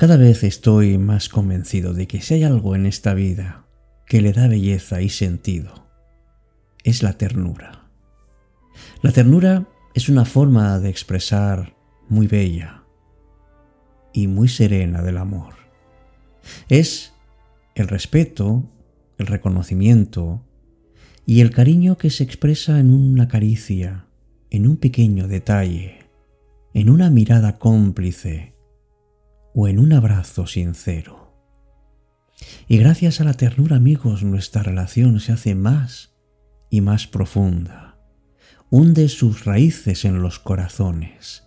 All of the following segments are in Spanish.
Cada vez estoy más convencido de que si hay algo en esta vida que le da belleza y sentido, es la ternura. La ternura es una forma de expresar muy bella y muy serena del amor. Es el respeto, el reconocimiento y el cariño que se expresa en una caricia, en un pequeño detalle, en una mirada cómplice o en un abrazo sincero. Y gracias a la ternura, amigos, nuestra relación se hace más y más profunda, hunde sus raíces en los corazones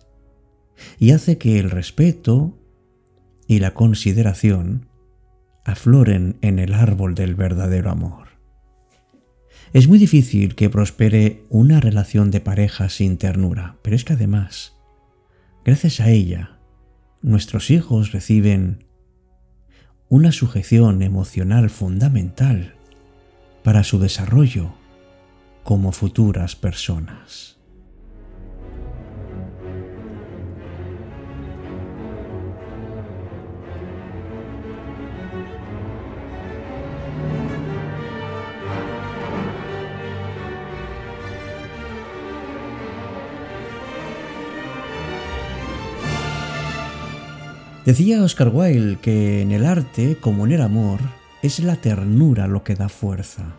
y hace que el respeto y la consideración afloren en el árbol del verdadero amor. Es muy difícil que prospere una relación de pareja sin ternura, pero es que además, gracias a ella, nuestros hijos reciben una sujeción emocional fundamental para su desarrollo como futuras personas. Decía Oscar Wilde que en el arte, como en el amor, es la ternura lo que da fuerza.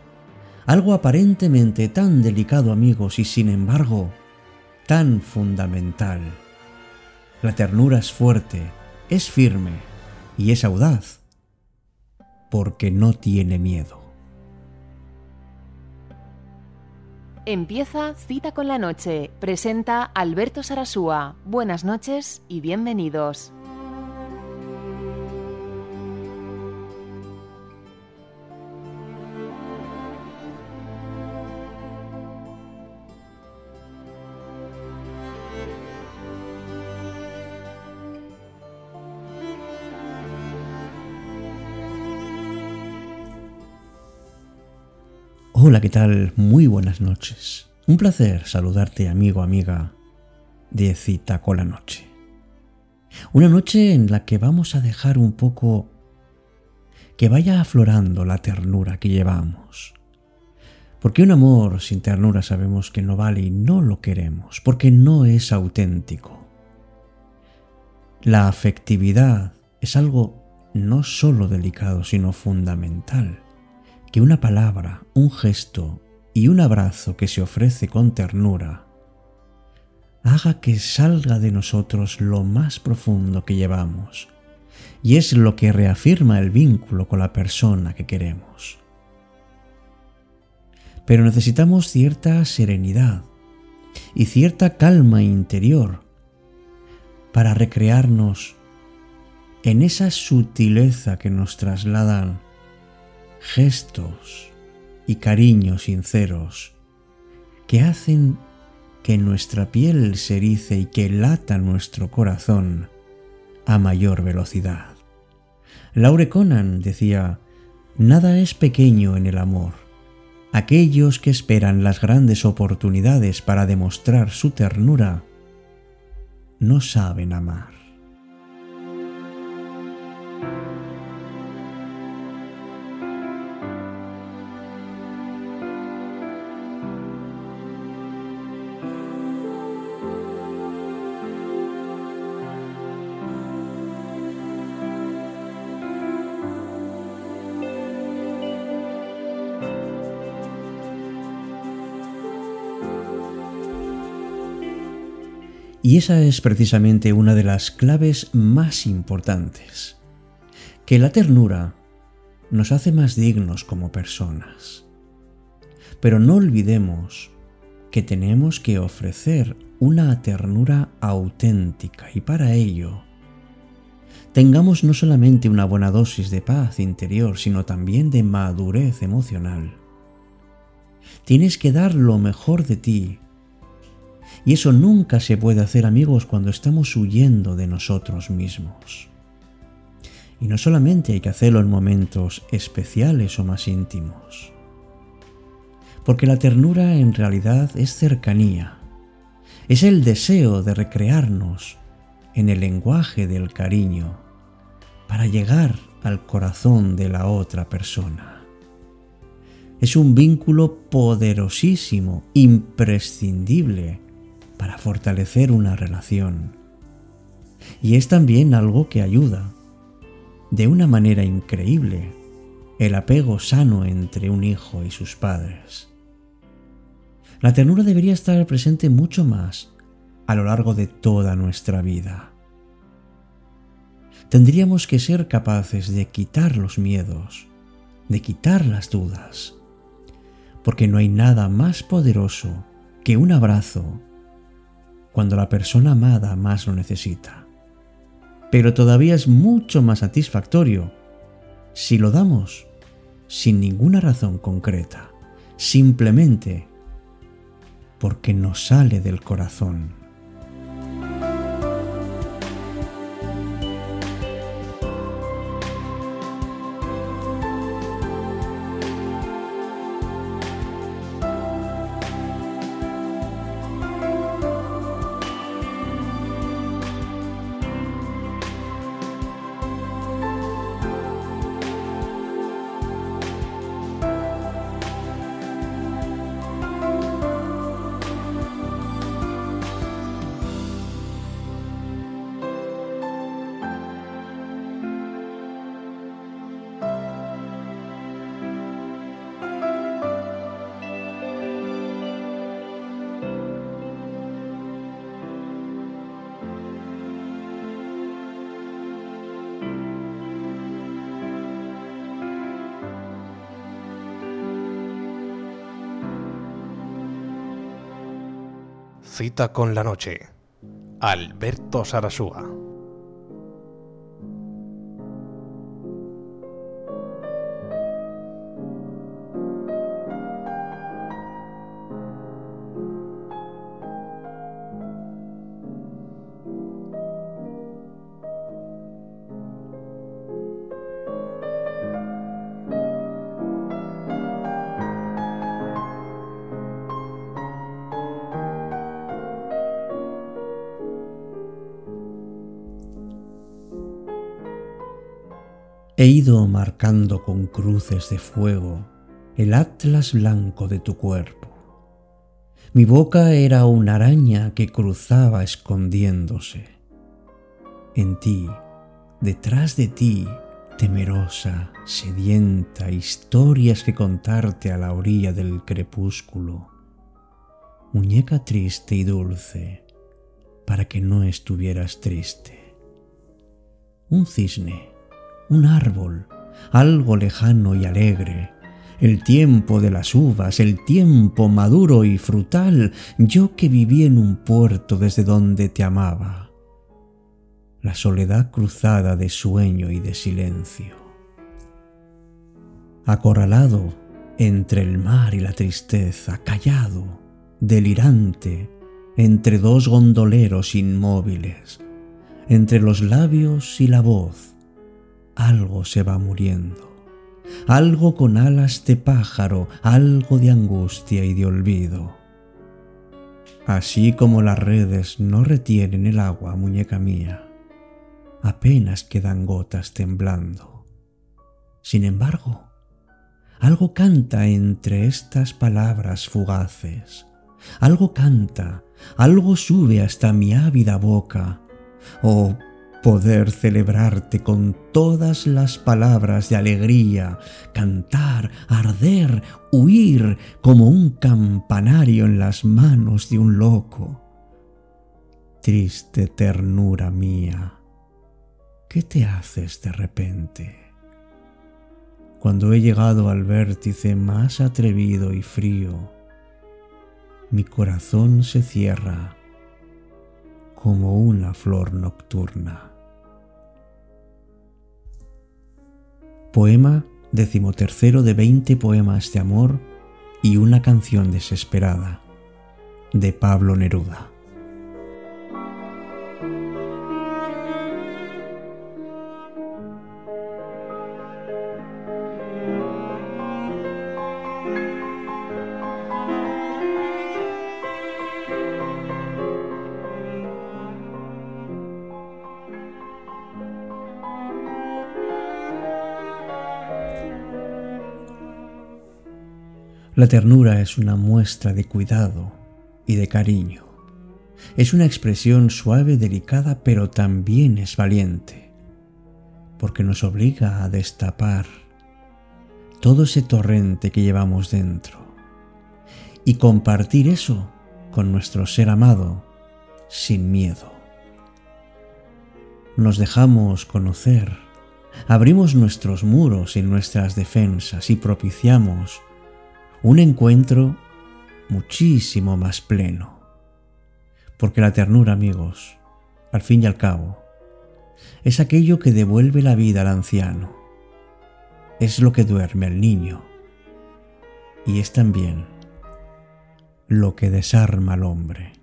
Algo aparentemente tan delicado, amigos, y sin embargo, tan fundamental. La ternura es fuerte, es firme y es audaz, porque no tiene miedo. Empieza Cita con la Noche. Presenta Alberto Sarasúa. Buenas noches y bienvenidos. Hola, ¿qué tal? Muy buenas noches. Un placer saludarte, amigo, amiga, de cita con la noche. Una noche en la que vamos a dejar un poco que vaya aflorando la ternura que llevamos. Porque un amor sin ternura sabemos que no vale y no lo queremos, porque no es auténtico. La afectividad es algo no solo delicado, sino fundamental que una palabra, un gesto y un abrazo que se ofrece con ternura haga que salga de nosotros lo más profundo que llevamos, y es lo que reafirma el vínculo con la persona que queremos. Pero necesitamos cierta serenidad y cierta calma interior para recrearnos en esa sutileza que nos trasladan gestos y cariños sinceros que hacen que nuestra piel se erice y que lata nuestro corazón a mayor velocidad. Laure Conan decía, Nada es pequeño en el amor. Aquellos que esperan las grandes oportunidades para demostrar su ternura no saben amar. Y esa es precisamente una de las claves más importantes, que la ternura nos hace más dignos como personas. Pero no olvidemos que tenemos que ofrecer una ternura auténtica y para ello tengamos no solamente una buena dosis de paz interior, sino también de madurez emocional. Tienes que dar lo mejor de ti y eso nunca se puede hacer amigos cuando estamos huyendo de nosotros mismos. Y no solamente hay que hacerlo en momentos especiales o más íntimos, porque la ternura en realidad es cercanía, es el deseo de recrearnos en el lenguaje del cariño, para llegar al corazón de la otra persona. Es un vínculo poderosísimo, imprescindible para fortalecer una relación. Y es también algo que ayuda, de una manera increíble, el apego sano entre un hijo y sus padres. La ternura debería estar presente mucho más a lo largo de toda nuestra vida. Tendríamos que ser capaces de quitar los miedos, de quitar las dudas, porque no hay nada más poderoso que un abrazo cuando la persona amada más lo necesita. Pero todavía es mucho más satisfactorio si lo damos sin ninguna razón concreta, simplemente porque nos sale del corazón. Cita con la noche. Alberto Sarasúa. He ido marcando con cruces de fuego el atlas blanco de tu cuerpo. Mi boca era una araña que cruzaba escondiéndose. En ti, detrás de ti, temerosa, sedienta, historias que contarte a la orilla del crepúsculo. Muñeca triste y dulce, para que no estuvieras triste. Un cisne un árbol, algo lejano y alegre, el tiempo de las uvas, el tiempo maduro y frutal, yo que viví en un puerto desde donde te amaba, la soledad cruzada de sueño y de silencio. Acorralado entre el mar y la tristeza, callado, delirante, entre dos gondoleros inmóviles, entre los labios y la voz, algo se va muriendo, algo con alas de pájaro, algo de angustia y de olvido. Así como las redes no retienen el agua, muñeca mía, apenas quedan gotas temblando. Sin embargo, algo canta entre estas palabras fugaces, algo canta, algo sube hasta mi ávida boca, oh poder celebrarte con todas las palabras de alegría, cantar, arder, huir como un campanario en las manos de un loco. Triste ternura mía, ¿qué te haces de repente? Cuando he llegado al vértice más atrevido y frío, mi corazón se cierra como una flor nocturna. Poema decimotercero de veinte poemas de amor y una canción desesperada de Pablo Neruda. La ternura es una muestra de cuidado y de cariño. Es una expresión suave, delicada, pero también es valiente, porque nos obliga a destapar todo ese torrente que llevamos dentro y compartir eso con nuestro ser amado sin miedo. Nos dejamos conocer, abrimos nuestros muros y nuestras defensas y propiciamos un encuentro muchísimo más pleno. Porque la ternura, amigos, al fin y al cabo, es aquello que devuelve la vida al anciano. Es lo que duerme al niño. Y es también lo que desarma al hombre.